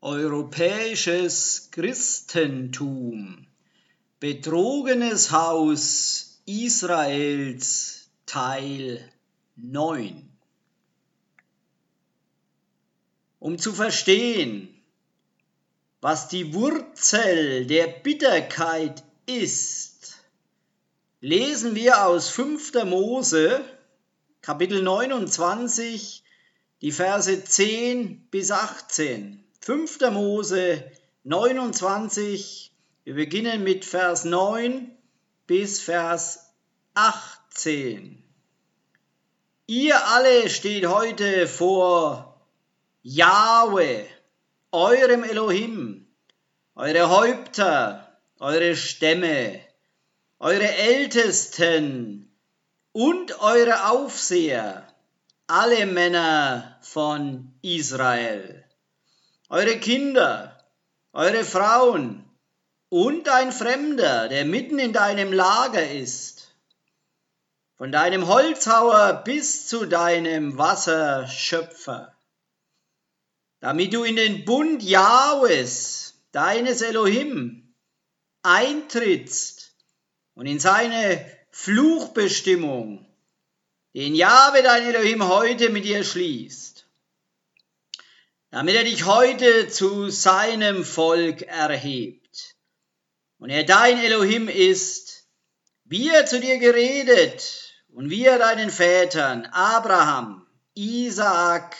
Europäisches Christentum Betrogenes Haus Israels Teil 9 Um zu verstehen, was die Wurzel der Bitterkeit ist, lesen wir aus 5. Mose Kapitel 29 die Verse 10 bis 18. 5. Mose 29, wir beginnen mit Vers 9 bis Vers 18. Ihr alle steht heute vor Jahwe, eurem Elohim, eure Häupter, eure Stämme, eure Ältesten und eure Aufseher, alle Männer von Israel eure Kinder, eure Frauen und ein Fremder, der mitten in deinem Lager ist, von deinem Holzhauer bis zu deinem Wasserschöpfer, damit du in den Bund Jahwes, deines Elohim, eintrittst und in seine Fluchbestimmung, den Jahwe dein Elohim heute mit dir schließt damit er dich heute zu seinem Volk erhebt. Und er dein Elohim ist, wie er zu dir geredet und wie er deinen Vätern Abraham, Isaak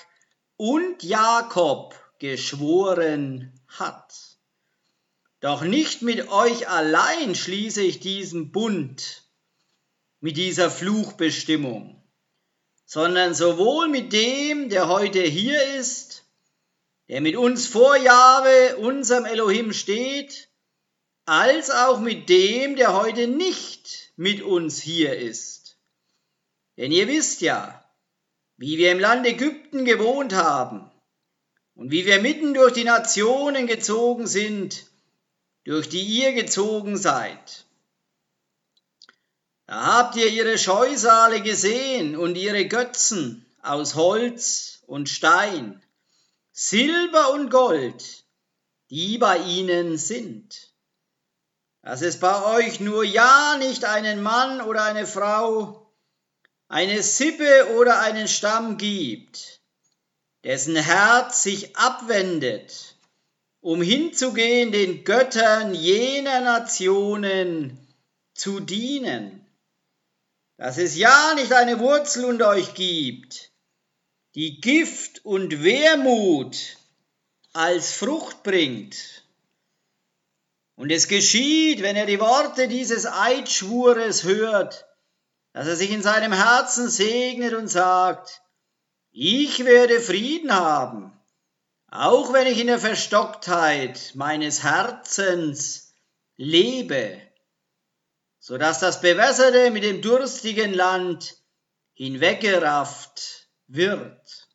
und Jakob geschworen hat. Doch nicht mit euch allein schließe ich diesen Bund mit dieser Fluchbestimmung, sondern sowohl mit dem, der heute hier ist, der mit uns vor Jahwe, unserem Elohim steht, als auch mit dem, der heute nicht mit uns hier ist. Denn ihr wisst ja, wie wir im Land Ägypten gewohnt haben und wie wir mitten durch die Nationen gezogen sind, durch die ihr gezogen seid. Da habt ihr ihre Scheusale gesehen und ihre Götzen aus Holz und Stein Silber und Gold, die bei ihnen sind. Dass es bei euch nur ja nicht einen Mann oder eine Frau, eine Sippe oder einen Stamm gibt, dessen Herz sich abwendet, um hinzugehen den Göttern jener Nationen zu dienen. Dass es ja nicht eine Wurzel unter euch gibt, die Gift und Wermut als Frucht bringt. Und es geschieht, wenn er die Worte dieses Eidschwures hört, dass er sich in seinem Herzen segnet und sagt, ich werde Frieden haben, auch wenn ich in der Verstocktheit meines Herzens lebe, so dass das bewässerte mit dem durstigen Land hinweggerafft wird.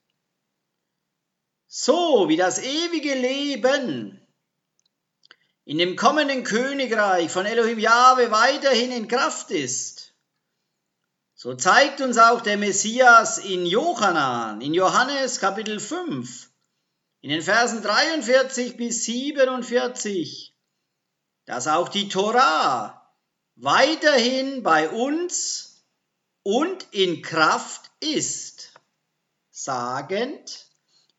So wie das ewige Leben in dem kommenden Königreich von Elohim Jahwe weiterhin in Kraft ist, so zeigt uns auch der Messias in Johannan, in Johannes Kapitel 5, in den Versen 43 bis 47, dass auch die Torah weiterhin bei uns und in Kraft ist sagend,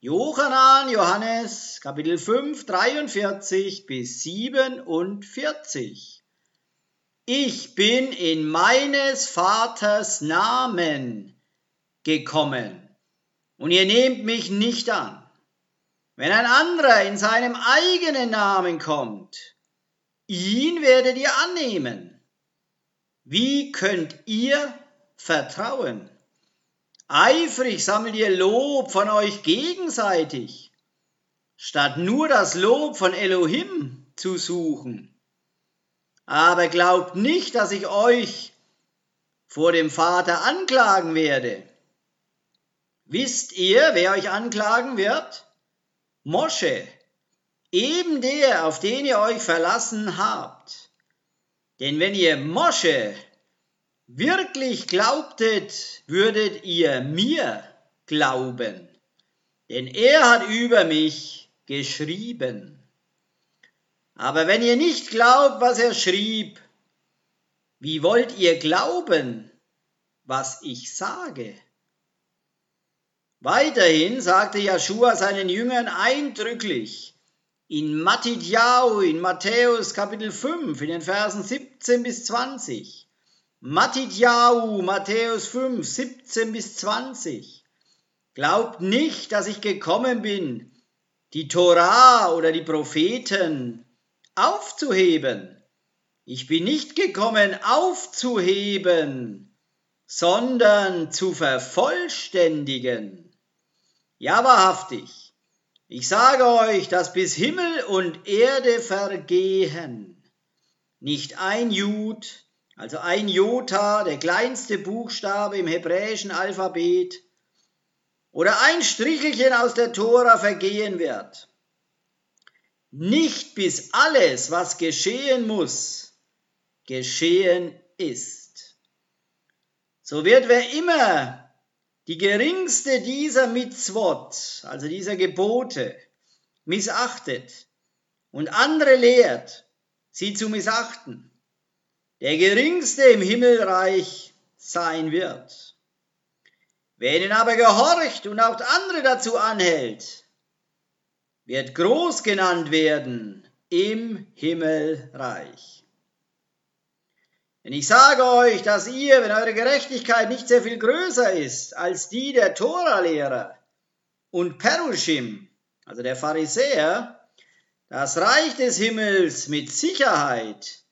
Johannan, Johannes, Kapitel 5, 43 bis 47. Ich bin in meines Vaters Namen gekommen und ihr nehmt mich nicht an. Wenn ein anderer in seinem eigenen Namen kommt, ihn werdet ihr annehmen. Wie könnt ihr vertrauen? Eifrig sammelt ihr Lob von euch gegenseitig, statt nur das Lob von Elohim zu suchen. Aber glaubt nicht, dass ich euch vor dem Vater anklagen werde. Wisst ihr, wer euch anklagen wird? Mosche, eben der, auf den ihr euch verlassen habt. Denn wenn ihr Mosche wirklich glaubtet, würdet ihr mir glauben, denn er hat über mich geschrieben. Aber wenn ihr nicht glaubt, was er schrieb, wie wollt ihr glauben, was ich sage? Weiterhin sagte Joshua seinen Jüngern eindrücklich in Matthiau, in Matthäus Kapitel 5, in den Versen 17 bis 20. Matthiau, Matthäus 5, 17 bis 20. Glaubt nicht, dass ich gekommen bin, die Torah oder die Propheten aufzuheben. Ich bin nicht gekommen aufzuheben, sondern zu vervollständigen. Ja, wahrhaftig, ich sage euch, dass bis Himmel und Erde vergehen, nicht ein Jud, also ein Jota, der kleinste Buchstabe im hebräischen Alphabet, oder ein Strichelchen aus der Tora vergehen wird. Nicht bis alles, was geschehen muss, geschehen ist. So wird wer immer die geringste dieser Mitzvot, also dieser Gebote, missachtet und andere lehrt, sie zu missachten, der geringste im Himmelreich sein wird. Wer ihnen aber gehorcht und auch andere dazu anhält, wird groß genannt werden im Himmelreich. Denn ich sage euch, dass ihr, wenn eure Gerechtigkeit nicht sehr viel größer ist als die der Tora-Lehrer und Perushim, also der Pharisäer, das Reich des Himmels mit Sicherheit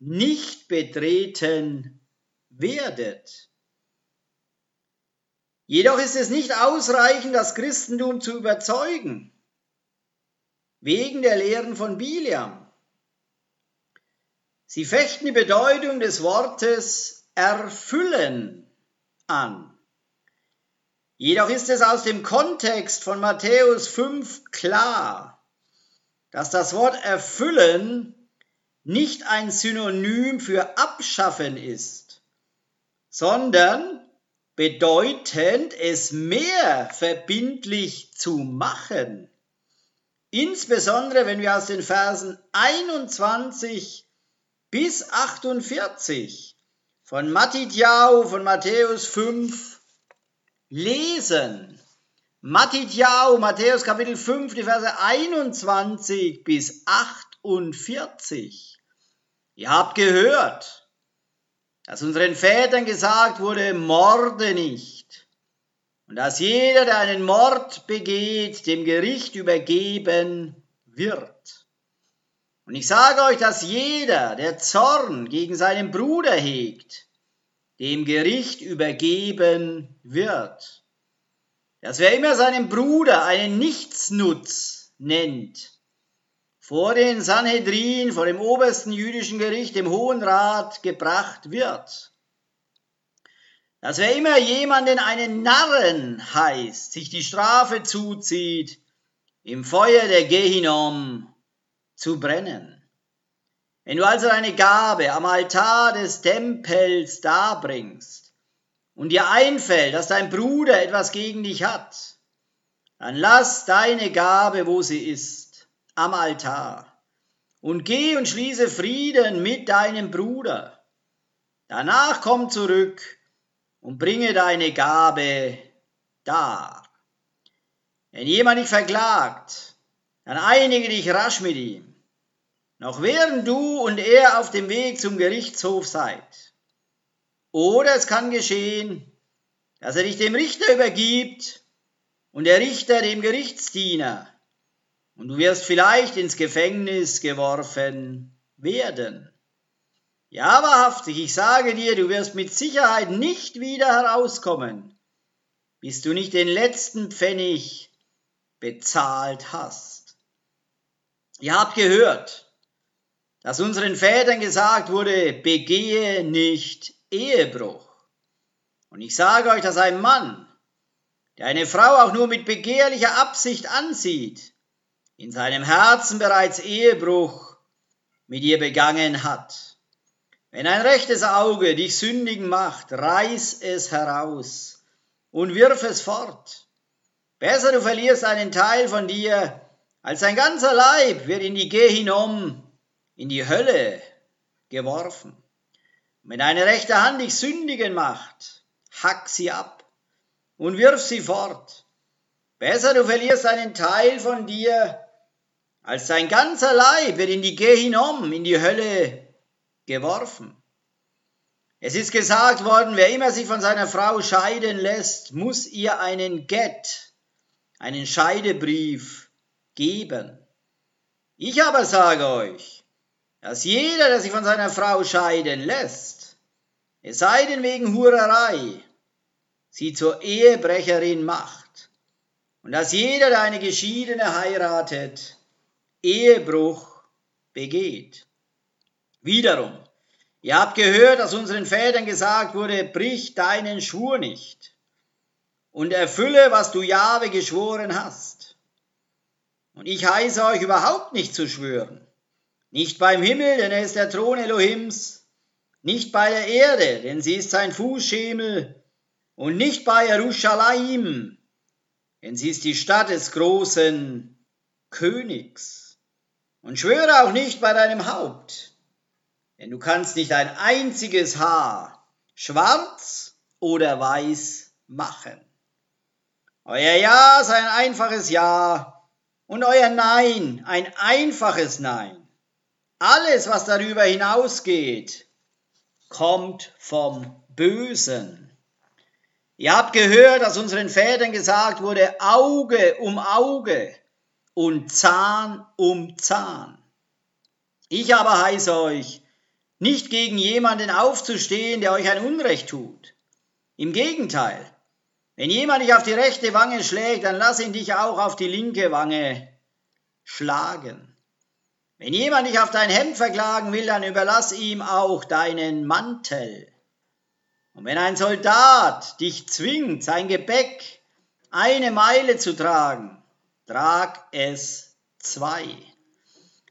nicht betreten werdet. Jedoch ist es nicht ausreichend, das Christentum zu überzeugen, wegen der Lehren von Biliam. Sie fechten die Bedeutung des Wortes erfüllen an. Jedoch ist es aus dem Kontext von Matthäus 5 klar, dass das Wort erfüllen nicht ein Synonym für abschaffen ist, sondern bedeutend, es mehr verbindlich zu machen. Insbesondere wenn wir aus den Versen 21 bis 48 von Matthäus, von Matthäus 5 lesen. Matthäus, Matthäus Kapitel 5, die Verse 21 bis 48. Ihr habt gehört, dass unseren Vätern gesagt wurde, morde nicht. Und dass jeder, der einen Mord begeht, dem Gericht übergeben wird. Und ich sage euch, dass jeder, der Zorn gegen seinen Bruder hegt, dem Gericht übergeben wird. Dass wer immer seinen Bruder einen Nichtsnutz nennt, vor den Sanhedrin, vor dem obersten jüdischen Gericht, dem Hohen Rat, gebracht wird. Dass wer immer jemanden einen Narren heißt, sich die Strafe zuzieht, im Feuer der Gehinom zu brennen. Wenn du also deine Gabe am Altar des Tempels darbringst und dir einfällt, dass dein Bruder etwas gegen dich hat, dann lass deine Gabe, wo sie ist, am Altar und geh und schließe Frieden mit deinem Bruder. Danach komm zurück und bringe deine Gabe dar. Wenn jemand dich verklagt, dann einige dich rasch mit ihm noch während du und er auf dem Weg zum Gerichtshof seid. Oder es kann geschehen, dass er dich dem Richter übergibt und der Richter dem Gerichtsdiener und du wirst vielleicht ins Gefängnis geworfen werden. Ja, wahrhaftig, ich sage dir, du wirst mit Sicherheit nicht wieder herauskommen, bis du nicht den letzten Pfennig bezahlt hast. Ihr habt gehört, dass unseren Vätern gesagt wurde, begehe nicht Ehebruch. Und ich sage euch, dass ein Mann, der eine Frau auch nur mit begehrlicher Absicht ansieht, in seinem Herzen bereits Ehebruch mit ihr begangen hat. Wenn ein rechtes Auge dich sündigen macht, reiß es heraus und wirf es fort. Besser du verlierst einen Teil von dir, als sein ganzer Leib wird in die Gehinom, in die Hölle geworfen. wenn deine rechte Hand dich sündigen macht, hack sie ab und wirf sie fort. Besser du verlierst einen Teil von dir, als dein ganzer Leib wird in die Gehinom, in die Hölle geworfen. Es ist gesagt worden, wer immer sich von seiner Frau scheiden lässt, muss ihr einen Get, einen Scheidebrief geben. Ich aber sage euch, dass jeder, der sich von seiner Frau scheiden lässt, es sei denn wegen Hurerei, sie zur Ehebrecherin macht, und dass jeder, der eine Geschiedene heiratet, Ehebruch begeht. Wiederum, ihr habt gehört, dass unseren Vätern gesagt wurde, brich deinen Schwur nicht und erfülle, was du Jahwe geschworen hast. Und ich heiße euch überhaupt nicht zu schwören, nicht beim Himmel, denn er ist der Thron Elohims, nicht bei der Erde, denn sie ist sein Fußschemel, und nicht bei Jerusalem, denn sie ist die Stadt des großen Königs. Und schwöre auch nicht bei deinem Haupt, denn du kannst nicht ein einziges Haar schwarz oder weiß machen. Euer Ja sei ein einfaches Ja und euer Nein ein einfaches Nein. Alles, was darüber hinausgeht, kommt vom Bösen. Ihr habt gehört, dass unseren Vätern gesagt wurde, Auge um Auge und Zahn um Zahn. Ich aber heiße euch, nicht gegen jemanden aufzustehen, der euch ein Unrecht tut. Im Gegenteil, wenn jemand dich auf die rechte Wange schlägt, dann lass ihn dich auch auf die linke Wange schlagen. Wenn jemand dich auf dein Hemd verklagen will, dann überlass ihm auch deinen Mantel. Und wenn ein Soldat dich zwingt, sein Gepäck eine Meile zu tragen, trag es zwei.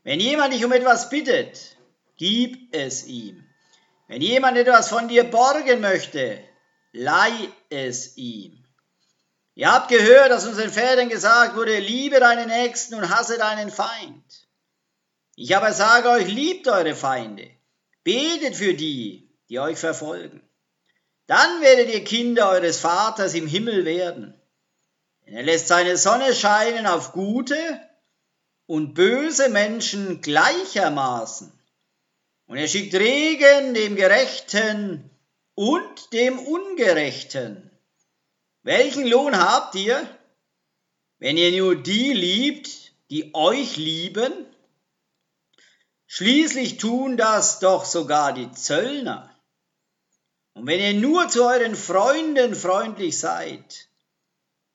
Wenn jemand dich um etwas bittet, gib es ihm. Wenn jemand etwas von dir borgen möchte, leih es ihm. Ihr habt gehört, dass unseren Vätern gesagt wurde, liebe deinen Nächsten und hasse deinen Feind. Ich aber sage euch, liebt eure Feinde, betet für die, die euch verfolgen. Dann werdet ihr Kinder eures Vaters im Himmel werden. Denn er lässt seine Sonne scheinen auf gute und böse Menschen gleichermaßen. Und er schickt Regen dem Gerechten und dem Ungerechten. Welchen Lohn habt ihr, wenn ihr nur die liebt, die euch lieben? Schließlich tun das doch sogar die Zöllner. Und wenn ihr nur zu euren Freunden freundlich seid,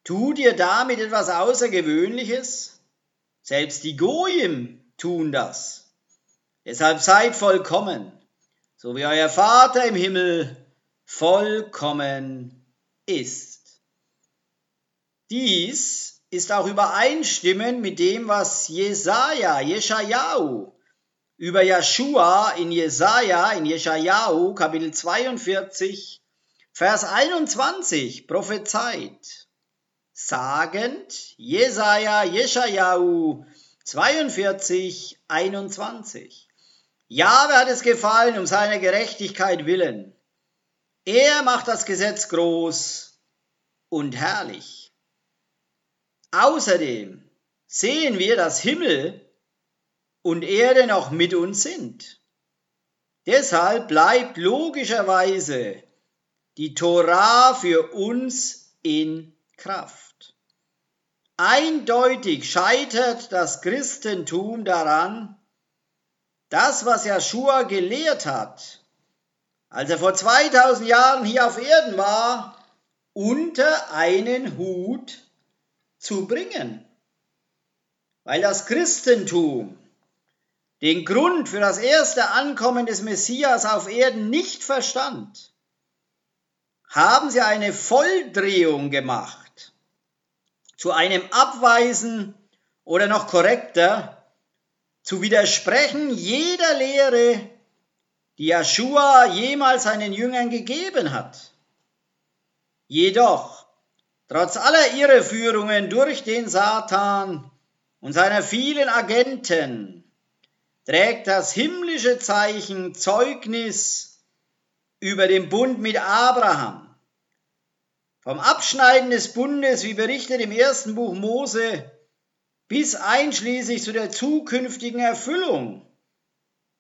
tut ihr damit etwas Außergewöhnliches? Selbst die Goyim tun das. Deshalb seid vollkommen, so wie euer Vater im Himmel vollkommen ist. Dies ist auch übereinstimmend mit dem, was Jesaja, Jeschajahu, über Joshua in Jesaja, in Jeschajahu, Kapitel 42, Vers 21 prophezeit, sagend, Jesaja, Jeschajahu 42, 21. Jahwe hat es gefallen um seiner Gerechtigkeit willen. Er macht das Gesetz groß und herrlich. Außerdem sehen wir, dass Himmel und Erde noch mit uns sind. Deshalb bleibt logischerweise die Torah für uns in Kraft. Eindeutig scheitert das Christentum daran, das, was Joshua gelehrt hat, als er vor 2000 Jahren hier auf Erden war, unter einen Hut zu bringen. Weil das Christentum den Grund für das erste Ankommen des Messias auf Erden nicht verstand, haben sie eine Volldrehung gemacht zu einem Abweisen oder noch korrekter zu widersprechen jeder Lehre, die Joshua jemals seinen Jüngern gegeben hat. Jedoch, trotz aller Irreführungen durch den Satan und seiner vielen Agenten trägt das himmlische Zeichen Zeugnis über den Bund mit Abraham. Vom Abschneiden des Bundes, wie berichtet im ersten Buch Mose, bis einschließlich zu der zukünftigen Erfüllung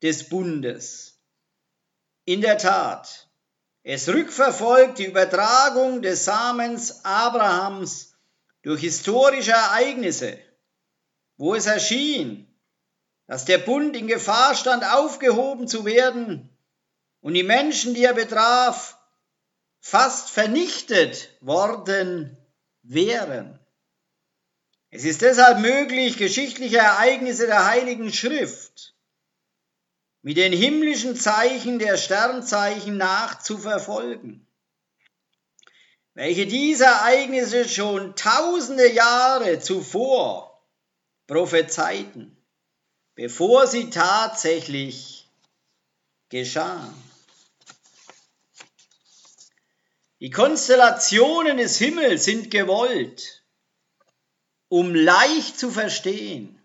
des Bundes. In der Tat, es rückverfolgt die Übertragung des Samens Abrahams durch historische Ereignisse, wo es erschien, dass der Bund in Gefahr stand, aufgehoben zu werden und die Menschen, die er betraf, fast vernichtet worden wären. Es ist deshalb möglich, geschichtliche Ereignisse der Heiligen Schrift mit den himmlischen Zeichen der Sternzeichen nachzuverfolgen, welche diese Ereignisse schon tausende Jahre zuvor prophezeiten, bevor sie tatsächlich geschahen. Die Konstellationen des Himmels sind gewollt, um leicht zu verstehen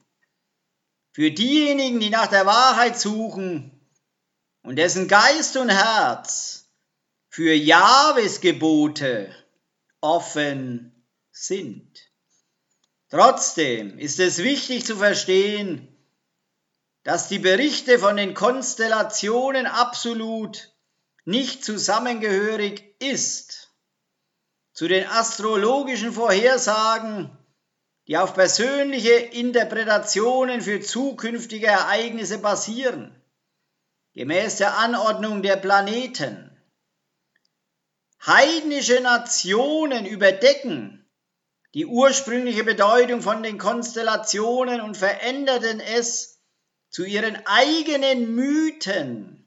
für diejenigen, die nach der Wahrheit suchen und dessen Geist und Herz für Jahwes Gebote offen sind. Trotzdem ist es wichtig zu verstehen, dass die Berichte von den Konstellationen absolut nicht zusammengehörig ist zu den astrologischen Vorhersagen die auf persönliche Interpretationen für zukünftige Ereignisse basieren, gemäß der Anordnung der Planeten. Heidnische Nationen überdecken die ursprüngliche Bedeutung von den Konstellationen und veränderten es zu ihren eigenen Mythen,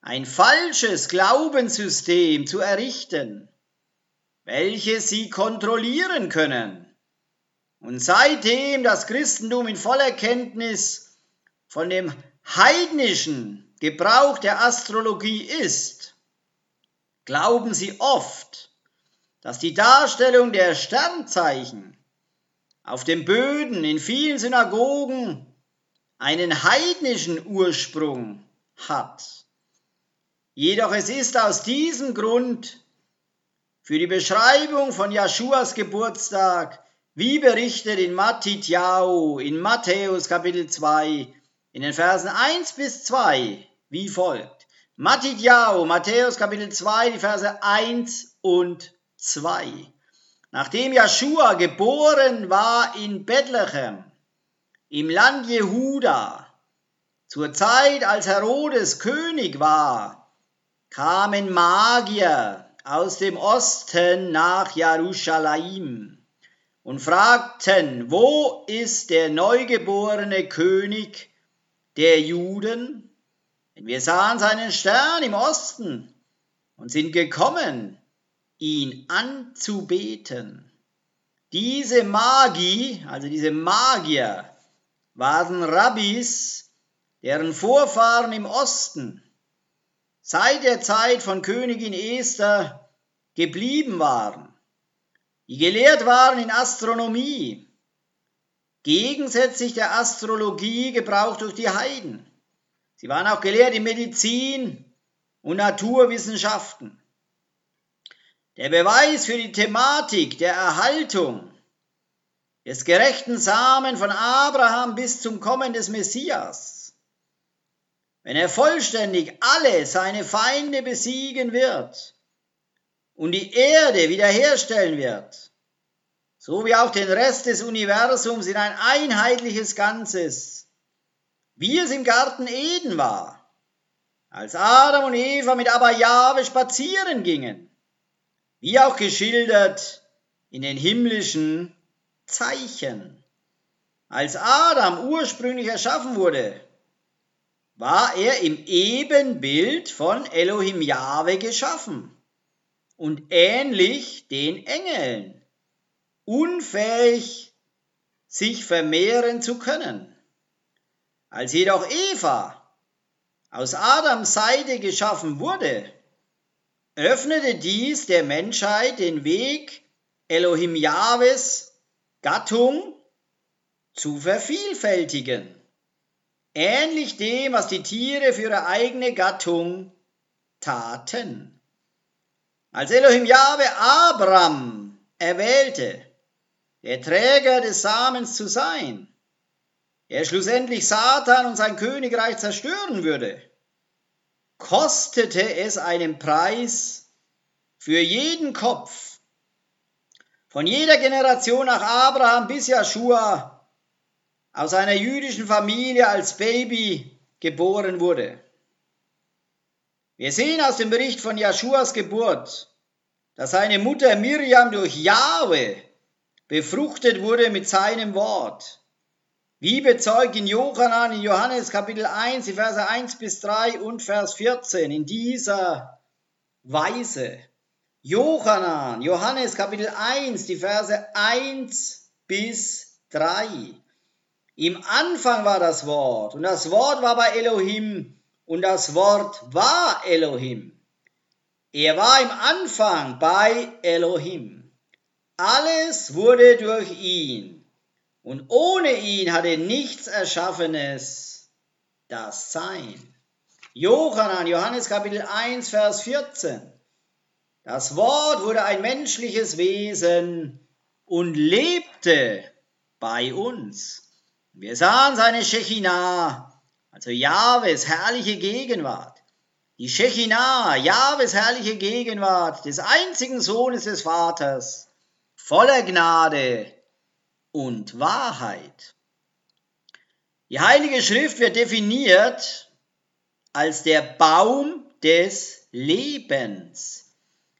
ein falsches Glaubenssystem zu errichten, welches sie kontrollieren können und seitdem das Christentum in voller Kenntnis von dem heidnischen Gebrauch der Astrologie ist, glauben sie oft, dass die Darstellung der Sternzeichen auf den Böden in vielen Synagogen einen heidnischen Ursprung hat. Jedoch es ist aus diesem Grund für die Beschreibung von Jeschuas Geburtstag wie berichtet in Mattityahu, in Matthäus Kapitel 2, in den Versen 1 bis 2, wie folgt. Mattityahu, Matthäus Kapitel 2, die Verse 1 und 2. Nachdem Joshua geboren war in Bethlehem, im Land Jehuda, zur Zeit, als Herodes König war, kamen Magier aus dem Osten nach Jerusalem und fragten, wo ist der neugeborene König der Juden? Denn wir sahen seinen Stern im Osten und sind gekommen, ihn anzubeten. Diese Magi, also diese Magier, waren Rabbis, deren Vorfahren im Osten seit der Zeit von Königin Esther geblieben waren die gelehrt waren in Astronomie, gegensätzlich der Astrologie gebraucht durch die Heiden. Sie waren auch gelehrt in Medizin und Naturwissenschaften. Der Beweis für die Thematik der Erhaltung des gerechten Samen von Abraham bis zum Kommen des Messias, wenn er vollständig alle seine Feinde besiegen wird, und die Erde wiederherstellen wird, so wie auch den Rest des Universums in ein einheitliches Ganzes, wie es im Garten Eden war, als Adam und Eva mit Abayave spazieren gingen, wie auch geschildert in den himmlischen Zeichen. Als Adam ursprünglich erschaffen wurde, war er im Ebenbild von Elohim Jahwe geschaffen und ähnlich den Engeln, unfähig sich vermehren zu können. Als jedoch Eva aus Adams Seite geschaffen wurde, öffnete dies der Menschheit den Weg, Elohim Jahwes Gattung zu vervielfältigen, ähnlich dem, was die Tiere für ihre eigene Gattung taten. Als Elohim Jahwe Abram erwählte, der Träger des Samens zu sein, der schlussendlich Satan und sein Königreich zerstören würde, kostete es einen Preis für jeden Kopf, von jeder Generation nach Abraham bis Joshua, aus einer jüdischen Familie als Baby geboren wurde. Wir sehen aus dem Bericht von Joshuas Geburt, dass seine Mutter Miriam durch Jahwe befruchtet wurde mit seinem Wort. Wie bezeugt in Johannan in Johannes Kapitel 1, die Verse 1 bis 3 und Vers 14 in dieser Weise. Johannan, Johannes Kapitel 1, die Verse 1 bis 3. Im Anfang war das Wort und das Wort war bei Elohim und das Wort war Elohim. Er war im Anfang bei Elohim. Alles wurde durch ihn und ohne ihn hatte nichts Erschaffenes das Sein. Johannan, Johannes Kapitel 1, Vers 14. Das Wort wurde ein menschliches Wesen und lebte bei uns. Wir sahen seine Shechinah, also Jahwes herrliche Gegenwart. Die Shechinah, Jahwes herrliche Gegenwart des einzigen Sohnes des Vaters, voller Gnade und Wahrheit. Die Heilige Schrift wird definiert als der Baum des Lebens.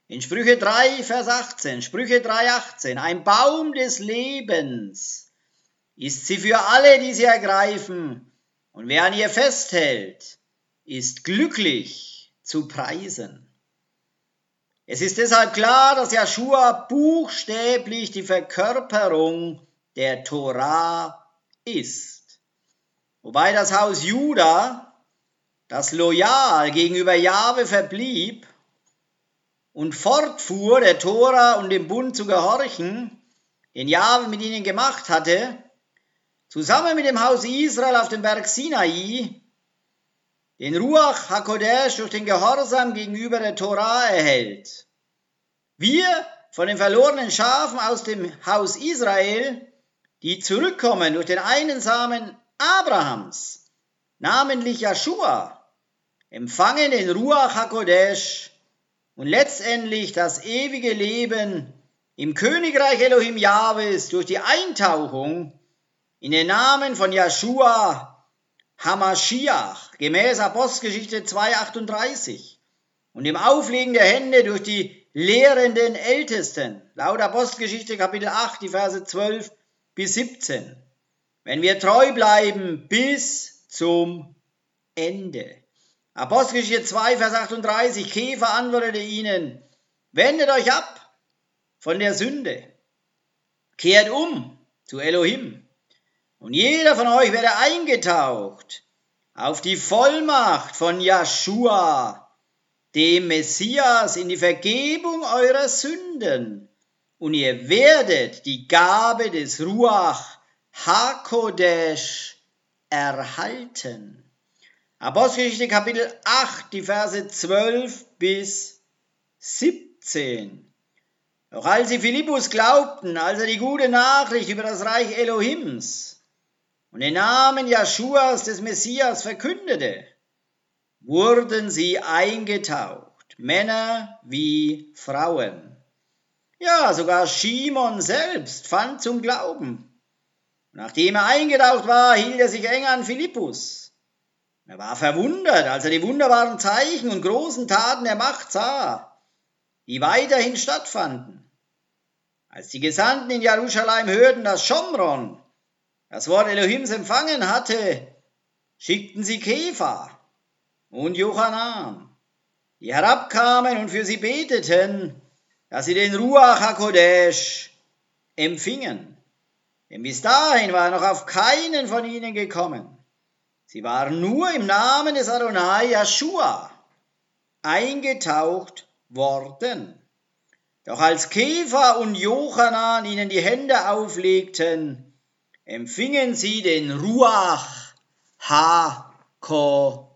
In Sprüche 3, Vers 18, Sprüche 3, 18, ein Baum des Lebens ist sie für alle, die sie ergreifen, und wer an ihr festhält, ist glücklich zu preisen. Es ist deshalb klar, dass Joshua buchstäblich die Verkörperung der Torah ist. Wobei das Haus Juda, das loyal gegenüber Jahwe verblieb und fortfuhr, der Tora und dem Bund zu gehorchen, den Jahwe mit ihnen gemacht hatte, zusammen mit dem Haus Israel auf dem Berg Sinai, den Ruach HaKodesh durch den Gehorsam gegenüber der Torah erhält. Wir von den verlorenen Schafen aus dem Haus Israel die zurückkommen durch den einen Samen Abrahams, namentlich Joshua, empfangen den Ruach HaKodesh und letztendlich das ewige Leben im Königreich Elohim Jahwes durch die Eintauchung in den Namen von Joshua Hamashiach gemäß Apostelgeschichte 2,38 und im Auflegen der Hände durch die lehrenden Ältesten, laut Apostelgeschichte Kapitel 8, die Verse 12 bis 17. Wenn wir treu bleiben bis zum Ende. Apostelgeschichte 2, Vers 38, Käfer antwortete ihnen, wendet euch ab von der Sünde, kehrt um zu Elohim, und jeder von euch werde eingetaucht auf die Vollmacht von Joshua, dem Messias, in die Vergebung eurer Sünden und ihr werdet die Gabe des Ruach HaKodesh erhalten. Apostelgeschichte Kapitel 8, die Verse 12 bis 17. Doch als sie Philippus glaubten, als er die gute Nachricht über das Reich Elohims und den Namen Jeschuas des Messias verkündete, wurden sie eingetaucht, Männer wie Frauen. Ja, sogar Shimon selbst fand zum Glauben. Nachdem er eingetaucht war, hielt er sich eng an Philippus. Er war verwundert, als er die wunderbaren Zeichen und großen Taten der Macht sah, die weiterhin stattfanden. Als die Gesandten in Jerusalem hörten, dass Schomron das Wort Elohims empfangen hatte, schickten sie Käfer und Johanan, die herabkamen und für sie beteten, dass sie den Ruach HaKodesh empfingen. Denn bis dahin war noch auf keinen von ihnen gekommen. Sie waren nur im Namen des Adonai Yeshua eingetaucht worden. Doch als Käfer und Jochanan ihnen die Hände auflegten, empfingen sie den Ruach HaKodesh.